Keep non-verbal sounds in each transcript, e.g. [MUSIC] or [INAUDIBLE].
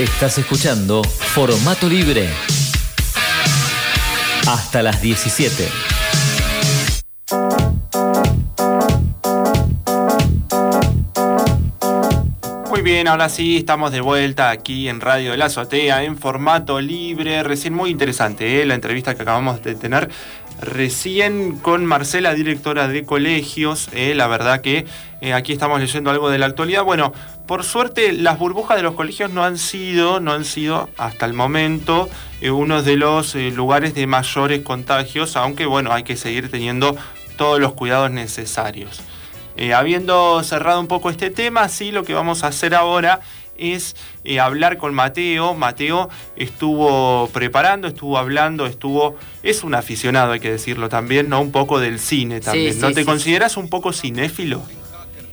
Estás escuchando Formato Libre. Hasta las 17. Muy bien, ahora sí estamos de vuelta aquí en Radio de la Azotea en formato libre. Recién muy interesante ¿eh? la entrevista que acabamos de tener recién con Marcela, directora de colegios. ¿eh? la verdad que eh, aquí estamos leyendo algo de la actualidad. Bueno, por suerte las burbujas de los colegios no han sido, no han sido hasta el momento uno de los lugares de mayores contagios, aunque bueno, hay que seguir teniendo todos los cuidados necesarios. Eh, habiendo cerrado un poco este tema, sí, lo que vamos a hacer ahora es eh, hablar con Mateo. Mateo estuvo preparando, estuvo hablando, estuvo. Es un aficionado, hay que decirlo también, ¿no? Un poco del cine también. ¿No te consideras un poco cinéfilo?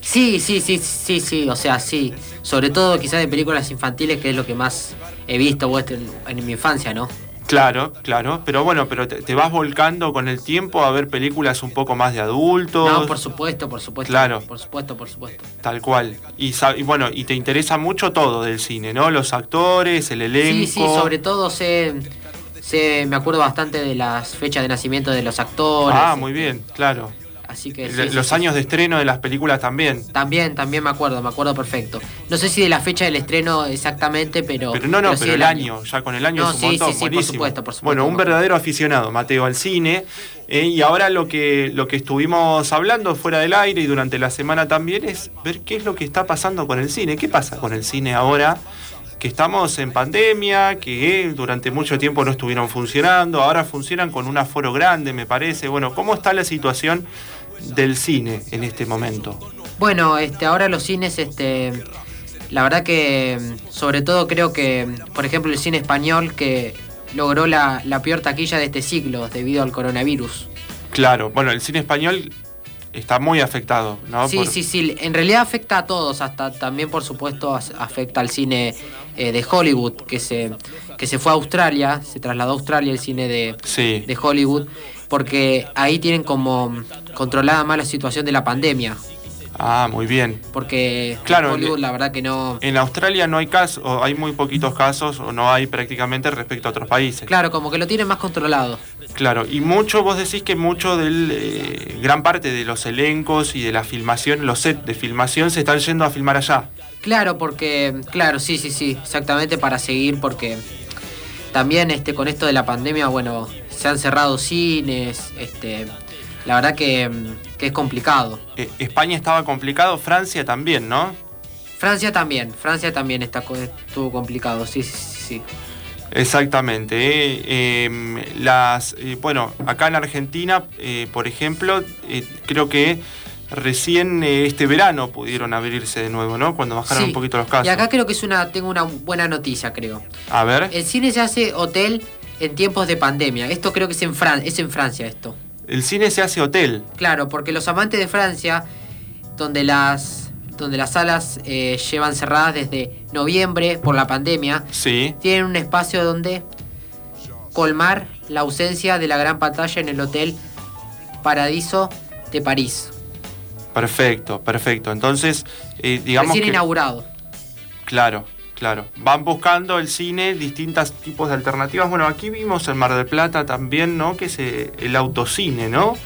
Sí, sí, sí, sí, sí, o sea, sí. Sobre todo quizás de películas infantiles, que es lo que más he visto en mi infancia, ¿no? Claro, claro, pero bueno, pero te, vas volcando con el tiempo a ver películas un poco más de adultos. No, por supuesto, por supuesto. Claro. Por supuesto, por supuesto. Tal cual. Y, bueno, y te interesa mucho todo del cine, ¿no? Los actores, el elenco. Sí, sí, sobre todo sé, sé me acuerdo bastante de las fechas de nacimiento de los actores. Ah, muy bien, claro. Así que los años de estreno de las películas también. También, también me acuerdo, me acuerdo perfecto. No sé si de la fecha del estreno exactamente, pero. Pero no, no, pero, el año. ya con el año es un montón, sí, por supuesto, por supuesto. Bueno, un verdadero aficionado, Mateo, al cine. Eh, y ahora lo que, lo que estuvimos hablando fuera del aire y durante la semana también es ver qué es lo que está pasando con el cine. ¿Qué pasa con el cine ahora? que estamos en pandemia, que durante mucho tiempo no estuvieron funcionando, ahora funcionan con un aforo grande, me parece. Bueno, ¿cómo está la situación del cine en este momento? Bueno, este, ahora los cines, este, la verdad que sobre todo creo que, por ejemplo, el cine español que logró la, peor taquilla de este siglo debido al coronavirus. Claro, bueno, el cine español está muy afectado, ¿no? Sí, sí, sí. En realidad afecta a todos, hasta también, por supuesto, afecta al cine eh, de Hollywood, que se, que se fue a Australia, se trasladó a Australia el cine de, de Hollywood porque ahí tienen como controlada más la situación de la pandemia. Ah, muy bien. Porque claro, Hollywood la verdad que no... En Australia no hay casos, o hay muy poquitos casos, o no hay prácticamente respecto a otros países. Claro, como que lo tienen más controlado. Claro, y mucho, vos decís que mucho del... Eh, gran parte de los elencos y de la filmación, los sets de filmación se están yendo a filmar allá. Claro, porque... Claro, sí, sí, sí, exactamente para seguir, porque también este, con esto de la pandemia, bueno, se han cerrado cines, este, la verdad que, es complicado. Eh, España estaba complicado, Francia también, ¿no? Francia también, Francia también está, estuvo complicado, sí, sí, sí. Exactamente. Eh, em, las, eh, bueno, acá en Argentina, por ejemplo, creo que recién este verano pudieron abrirse de nuevo, ¿no? Cuando bajaron un poquito los casos. Y acá creo que es una, tengo una buena noticia, creo. A ver. El cine se hace hotel en tiempos de pandemia. Esto creo que es en, Fran es en Francia esto. El cine se hace hotel. Claro, porque los amantes de Francia, donde las, donde las salas eh, llevan cerradas desde noviembre por la pandemia, sí. tienen un espacio donde colmar la ausencia de la gran pantalla en el hotel Paradiso de París. Perfecto, perfecto. Entonces, eh, digamos. Recién inaugurado. Claro. Claro, van buscando el cine distintos tipos de alternativas. Bueno, aquí vimos en Mar del Plata también, ¿no? Que es el autocine, ¿no?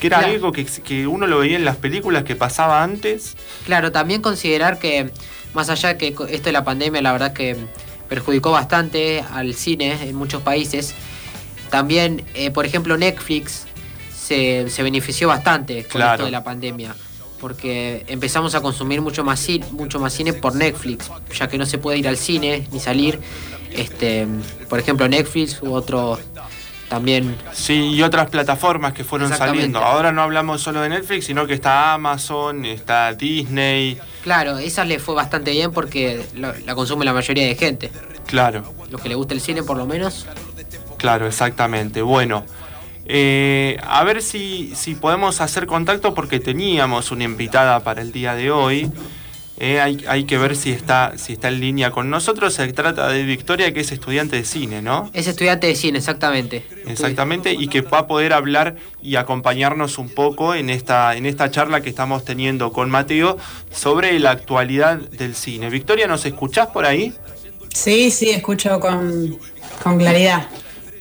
Que era algo que, que, uno lo veía en las películas que pasaba antes. Claro, también considerar que, más allá de que esto de la pandemia, la verdad que perjudicó bastante al cine en muchos países, también, eh, por ejemplo, Netflix se, benefició bastante con esto de la pandemia porque empezamos a consumir mucho más, cine, mucho más cine por Netflix, ya que no se puede ir al cine ni salir. Este, por ejemplo, Netflix u otro también. Sí, y otras plataformas que fueron saliendo. Ahora no hablamos solo de Netflix, sino que está Amazon, está Disney. Claro, esa le fue bastante bien porque la consume la mayoría de gente. Claro. Los que le gusta el cine, por lo menos. Claro, exactamente. Bueno. Eh, a ver si, si, podemos hacer contacto porque teníamos una invitada para el día de hoy. Eh, hay, que ver si está, si está en línea con nosotros. Se trata de Victoria, que es estudiante de cine, ¿no? Es estudiante de cine, exactamente. Exactamente, y que va a poder hablar y acompañarnos un poco en esta, en esta charla que estamos teniendo con Mateo sobre la actualidad del cine. Victoria, ¿nos escuchás por ahí? Sí, sí, escucho con, claridad.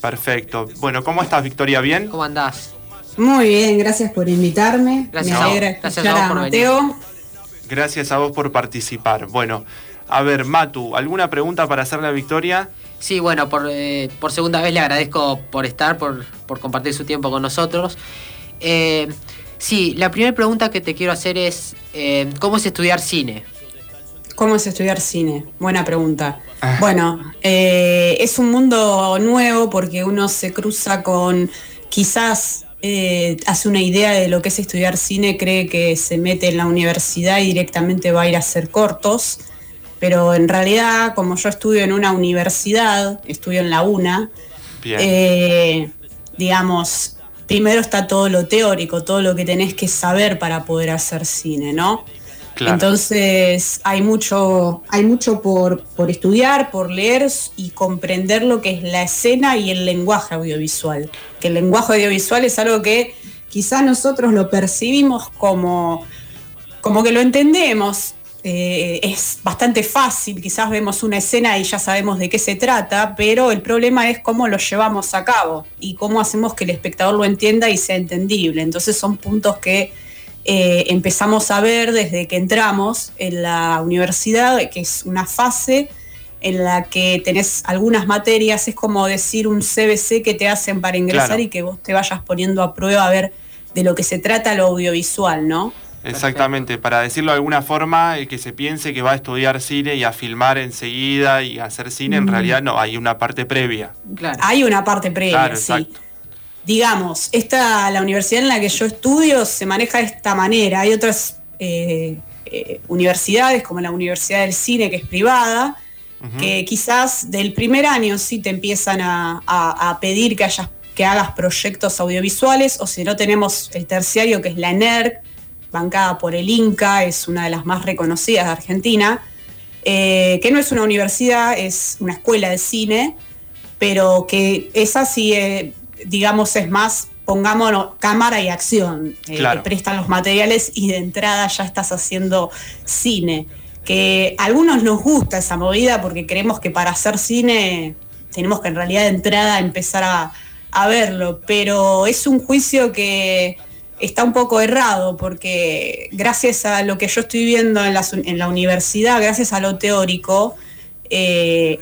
Perfecto. Bueno, ¿cómo estás, Victoria? ¿Bien? ¿Cómo andás? Muy bien, gracias por invitarme. Gracias, Me alegra gracias a, por Mateo. Gracias a vos por participar. Bueno, a ver, Matu, ¿alguna pregunta para hacerle a Victoria? Sí, bueno, por, eh, por segunda vez le agradezco por estar, por, por compartir su tiempo con nosotros. Eh, sí, la primera pregunta que te quiero hacer es, eh, ¿cómo es estudiar cine? ¿Cómo es estudiar cine? Buena pregunta. Ah. Bueno, es un mundo nuevo porque uno se cruza con quizás hace una idea de lo que es estudiar cine, cree que se mete en la universidad y directamente va a ir a hacer cortos pero en realidad, como yo estudio en una universidad, estudio en la UNA, eh, digamos, primero está todo lo teórico, todo lo que tenés que saber para poder hacer cine, ¿no? Entonces hay mucho, hay mucho por, por, estudiar, por leer y comprender lo que es la escena y el lenguaje audiovisual. Que el lenguaje audiovisual es algo que quizás nosotros lo percibimos como, como que lo entendemos, eh, es bastante fácil, quizás vemos una escena y ya sabemos de qué se trata, pero el problema es cómo lo llevamos a cabo y cómo hacemos que el espectador lo entienda y sea entendible. Entonces son puntos que eh, empezamos a ver desde que entramos en la universidad, que es una fase en la que tenés algunas materias, es como decir un CBC que te hacen para ingresar y que vos te vayas poniendo a prueba a ver de lo que se trata lo audiovisual, ¿no? Exactamente, para decirlo de alguna forma, el que se piense que va a estudiar cine y a filmar enseguida y a hacer cine, en realidad no, hay una parte previa. Claro. Hay una parte previa, sí. Digamos, esta, la universidad en la que yo estudio se maneja de esta manera. Hay otras eh, eh, universidades, como la Universidad del Cine, que es privada, que quizás del primer año sí te empiezan a, pedir que, hayas, que hagas proyectos audiovisuales, o si no tenemos el terciario, que es la NERC, bancada por el Inca, es una de las más reconocidas de Argentina, eh, que no es una universidad, es una escuela de cine, pero que esa sí, digamos, es más, pongámonos, cámara y acción, eh, te prestan los materiales y de entrada ya estás haciendo cine. Que a algunos nos gusta esa movida porque creemos que para hacer cine tenemos que en realidad de entrada empezar a, a verlo, pero es un juicio que está un poco errado porque gracias a lo que yo estoy viendo en la, universidad, gracias a lo teórico, eh,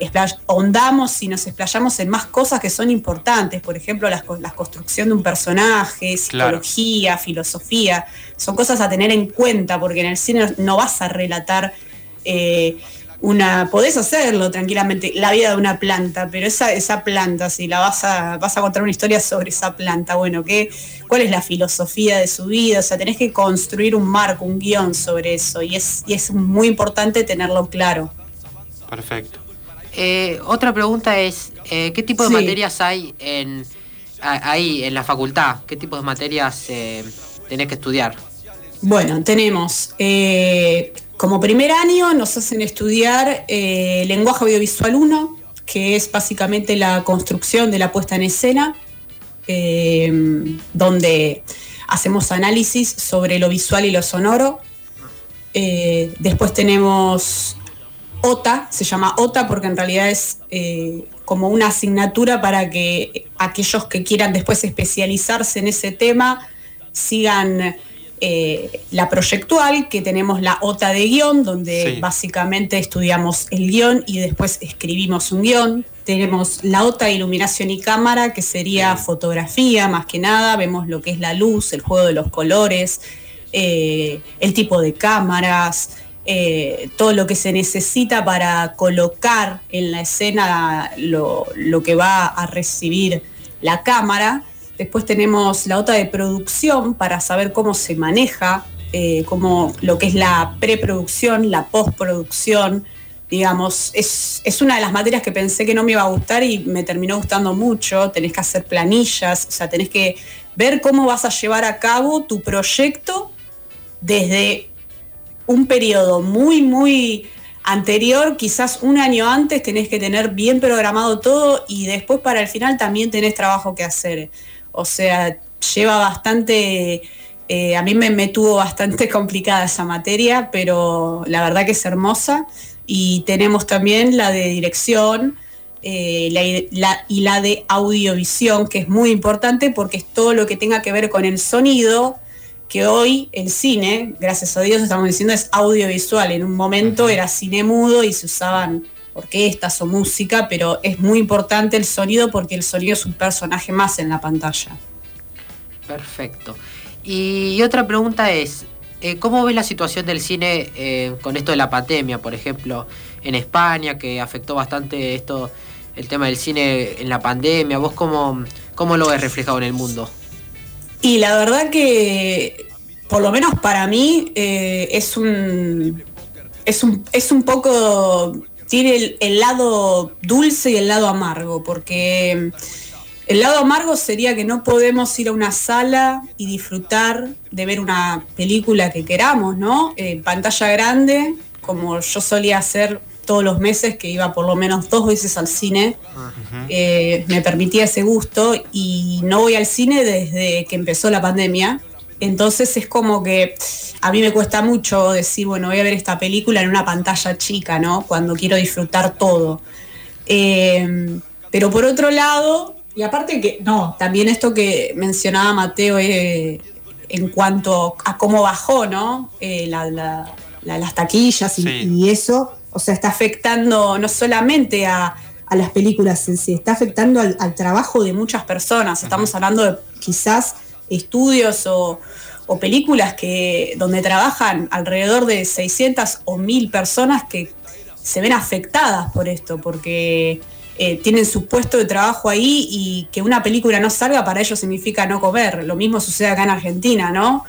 ahondamos y nos explayamos en más cosas que son importantes, por ejemplo, la, construcción de un personaje, psicología, filosofía, son cosas a tener en cuenta porque en el cine no vas a relatar... Eh, una, podés hacerlo tranquilamente, la vida de una planta, pero esa, esa planta, si la vas a, vas a contar una historia sobre esa planta, bueno, ¿qué, ¿cuál es la filosofía de su vida? O sea, tenés que construir un marco, un guion sobre eso, y es, y es muy importante tenerlo claro. Perfecto. Eh, otra pregunta es, eh, ¿qué tipo de materias hay en, ahí en la facultad? ¿Qué tipo de materias eh, tenés que estudiar? Bueno, tenemos como primer año nos hacen estudiar eh, lenguaje audiovisual 1, que es básicamente la construcción de la puesta en escena, eh, donde hacemos análisis sobre lo visual y lo sonoro. Eh, después tenemos OTA, se llama OTA porque en realidad es como una asignatura para que aquellos que quieran después especializarse en ese tema sigan eh, la proyectual, que tenemos la OTA de guion, donde básicamente estudiamos el guion y después escribimos un guion. Tenemos la OTA de iluminación y cámara, que sería fotografía más que nada, vemos lo que es la luz, el juego de los colores, eh, el tipo de cámaras, eh, todo lo que se necesita para colocar en la escena lo, lo que va a recibir la cámara. Después tenemos la OTA de producción para saber cómo se maneja, eh, cómo, lo que es la preproducción, la postproducción. Digamos, es, una de las materias que pensé que no me iba a gustar y me terminó gustando mucho. Tenés que hacer planillas, o sea, tenés que ver cómo vas a llevar a cabo tu proyecto desde un periodo muy, muy anterior, quizás un año antes tenés que tener bien programado todo y después para el final también tenés trabajo que hacer. O sea, lleva bastante, eh, a mí me, tuvo bastante [LAUGHS] complicada esa materia, pero la verdad que es hermosa y tenemos también la de dirección eh, y la de audiovisión, que es muy importante porque es todo lo que tenga que ver con el sonido, que hoy el cine, gracias a Dios estamos diciendo, es audiovisual. En un momento era cine mudo y se usaban orquestas o música, pero es muy importante el sonido porque el sonido es un personaje más en la pantalla. Perfecto. Y otra pregunta es, eh, ¿cómo ves la situación del cine eh, con esto de la pandemia, por ejemplo, en España, que afectó bastante esto, el tema del cine en la pandemia? ¿Vos cómo, cómo lo ves reflejado en el mundo? Y la verdad que, por lo menos para mí, eh, es un. Es un, es un poco. Tiene el, lado dulce y el lado amargo, porque el lado amargo sería que no podemos ir a una sala y disfrutar de ver una película que queramos, ¿no? En pantalla grande, como yo solía hacer todos los meses, que iba por lo menos dos veces al cine, eh, me permitía ese gusto y no voy al cine desde que empezó la pandemia. Entonces es como que a mí me cuesta mucho decir, bueno, voy a ver esta película en una pantalla chica, ¿no? Cuando quiero disfrutar todo. Eh, pero por otro lado, y aparte que, no, también esto que mencionaba Mateo eh, en cuanto a cómo bajó, ¿no? las taquillas y eso, o sea, está afectando no solamente a, las películas en sí, está afectando al, trabajo de muchas personas. Estamos hablando de quizás estudios o, películas que, donde trabajan alrededor de 600 o 1000 personas que se ven afectadas por esto, porque eh, tienen su puesto de trabajo ahí y que una película no salga para ellos significa no comer. Lo mismo sucede acá en Argentina, ¿no?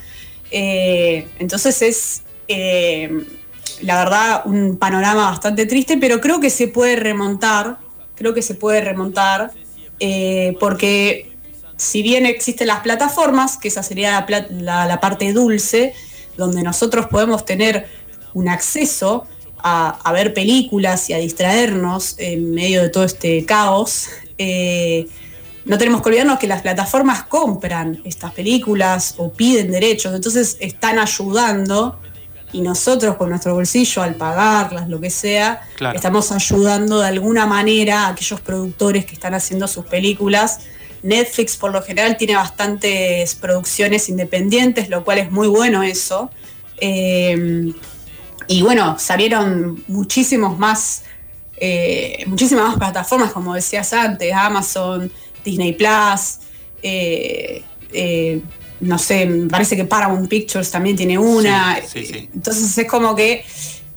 Eh, entonces es eh, la verdad, un panorama bastante triste, pero creo que se puede remontar, creo que se puede remontar, eh, porque si bien existen las plataformas, que esa sería la, parte dulce, donde nosotros podemos tener un acceso a, ver películas y a distraernos en medio de todo este caos, eh, no tenemos que olvidarnos que las plataformas compran estas películas o piden derechos, entonces están ayudando y nosotros con nuestro bolsillo al pagarlas, lo que sea, estamos ayudando de alguna manera a aquellos productores que están haciendo sus películas. Netflix por lo general tiene bastantes producciones independientes, lo cual es muy bueno eso. Eh, y bueno, salieron muchísimos más, eh, muchísimas más plataformas, como decías antes, Amazon, Disney Plus, eh, no sé, me parece que Paramount Pictures también tiene una. Entonces es como que,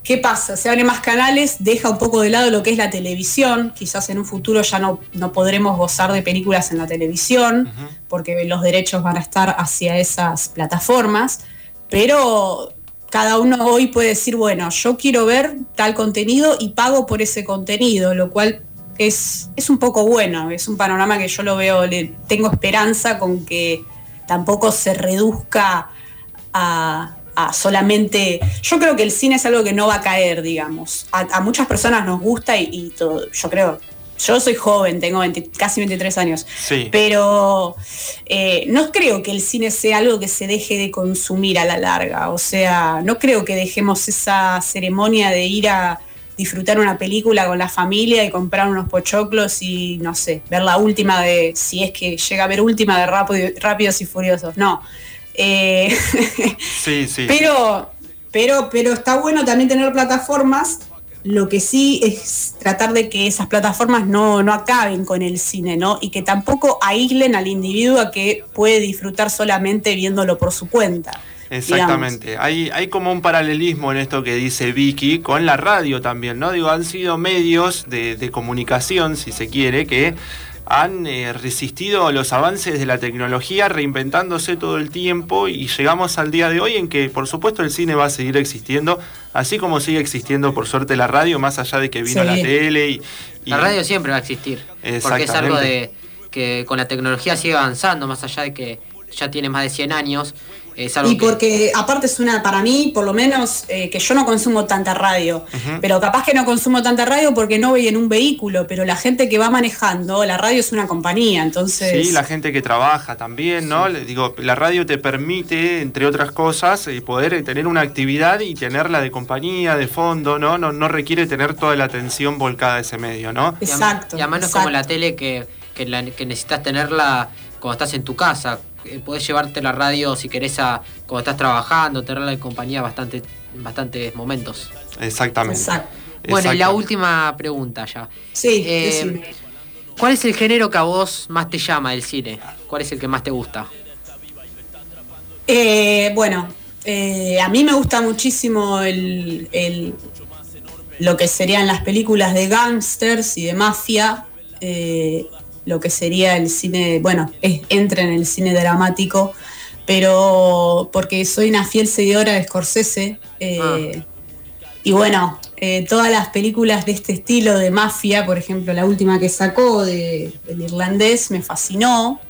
¿qué pasa? Se abren más canales, deja un poco de lado lo que es la televisión. Quizás en un futuro ya no, no podremos gozar de películas en la televisión, porque los derechos van a estar hacia esas plataformas. Pero cada uno hoy puede decir, bueno, yo quiero ver tal contenido y pago por ese contenido, lo cual es, es un poco bueno, es un panorama que yo lo veo, le tengo esperanza con que tampoco se reduzca a, solamente. Yo creo que el cine es algo que no va a caer, digamos. A, muchas personas nos gusta y, todo. Yo creo. Yo soy joven, tengo casi 23 años. Pero eh, no creo que el cine sea algo que se deje de consumir a la larga. O sea, no creo que dejemos esa ceremonia de ir a disfrutar una película con la familia y comprar unos pochoclos y no sé, ver la última de, si es que llega a ver última de Rápidos y Furiosos, no. Eh, [LAUGHS] sí, sí. Pero, pero, pero está bueno también tener plataformas. Lo que sí es tratar de que esas plataformas no, no acaben con el cine, ¿no? Y que tampoco aíslen al individuo a que puede disfrutar solamente viéndolo por su cuenta. Exactamente. Hay, hay como un paralelismo en esto que dice Vicky con la radio también, ¿no? Digo, han sido medios de, comunicación, si se quiere, que han eh, resistido los avances de la tecnología, reinventándose todo el tiempo y llegamos al día de hoy en que, por supuesto, el cine va a seguir existiendo, así como sigue existiendo, por suerte, la radio, más allá de que vino la tele. Y, La radio siempre va a existir, porque es algo de que con la tecnología sigue avanzando, más allá de que ya tiene más de 100 años y porque aparte es una, para mí, por lo menos, eh, que yo no consumo tanta radio, pero capaz que no consumo tanta radio porque no voy en un vehículo, pero la gente que va manejando, la radio es una compañía, entonces... Sí, la gente que trabaja también, ¿no? Le digo, la radio te permite, entre otras cosas, eh, poder tener una actividad y tenerla de compañía, de fondo, ¿no? No, no requiere tener toda la atención volcada a ese medio, ¿no? Exacto. Y además no es como la tele que, que necesitas tenerla cuando estás en tu casa eh, podés llevarte la radio si querés a cuando estás trabajando, tenerla en compañía bastante, en bastantes momentos. Exactamente. Bueno, y la última pregunta ya. Sí. Eh, ¿Cuál es el género que a vos más te llama del cine? ¿Cuál es el que más te gusta? Eh, bueno, a mí me gusta muchísimo lo que serían las películas de gángsters y de mafia lo que sería el cine, bueno, entra en el cine dramático, pero porque soy una fiel seguidora de Scorsese. Eh, ah. Y bueno, eh, todas las películas de este estilo de mafia, por ejemplo, la última que sacó de, del irlandés, me fascinó.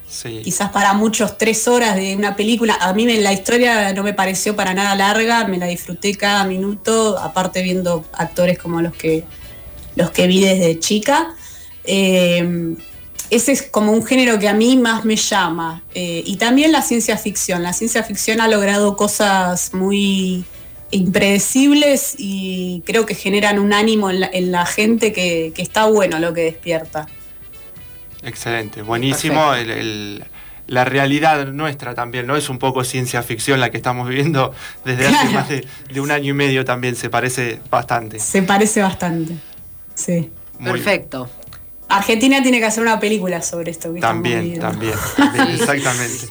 Quizás para muchos tres horas de una película. A mí la historia no me pareció para nada larga, me la disfruté cada minuto, aparte viendo actores como los que, los que vi desde chica. Eh, ese es como un género que a mí más me llama. Eh, y también la ciencia ficción. La ciencia ficción ha logrado cosas muy impredecibles y creo que generan un ánimo en la, gente que, está bueno lo que despierta. Excelente, buenísimo. la realidad nuestra también, ¿no? Es un poco ciencia ficción la que estamos viviendo desde hace más de, un año y medio también, se parece bastante. Se parece bastante, sí. Perfecto. Argentina tiene que hacer una película sobre esto. también, también, [LAUGHS] exactamente.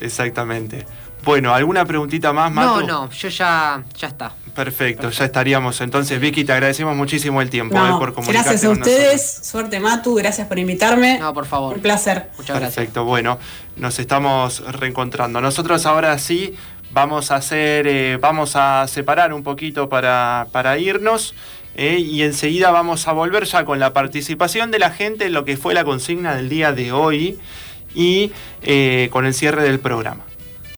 exactamente. Bueno, ¿alguna preguntita más, Mato? No, no, yo ya, ya está. Perfecto, ya estaríamos. Entonces, Vicky, te agradecemos muchísimo el tiempo eh, por comunicarte Gracias a ustedes, suerte Matu, gracias por invitarme. No, por favor. Un placer. Muchas gracias. Perfecto, bueno, nos estamos reencontrando. Nosotros ahora sí vamos a hacer, eh, vamos a separar un poquito para, para irnos. Eh, y enseguida vamos a volver ya con la participación de la gente en lo que fue la consigna del día de hoy y eh, con el cierre del programa.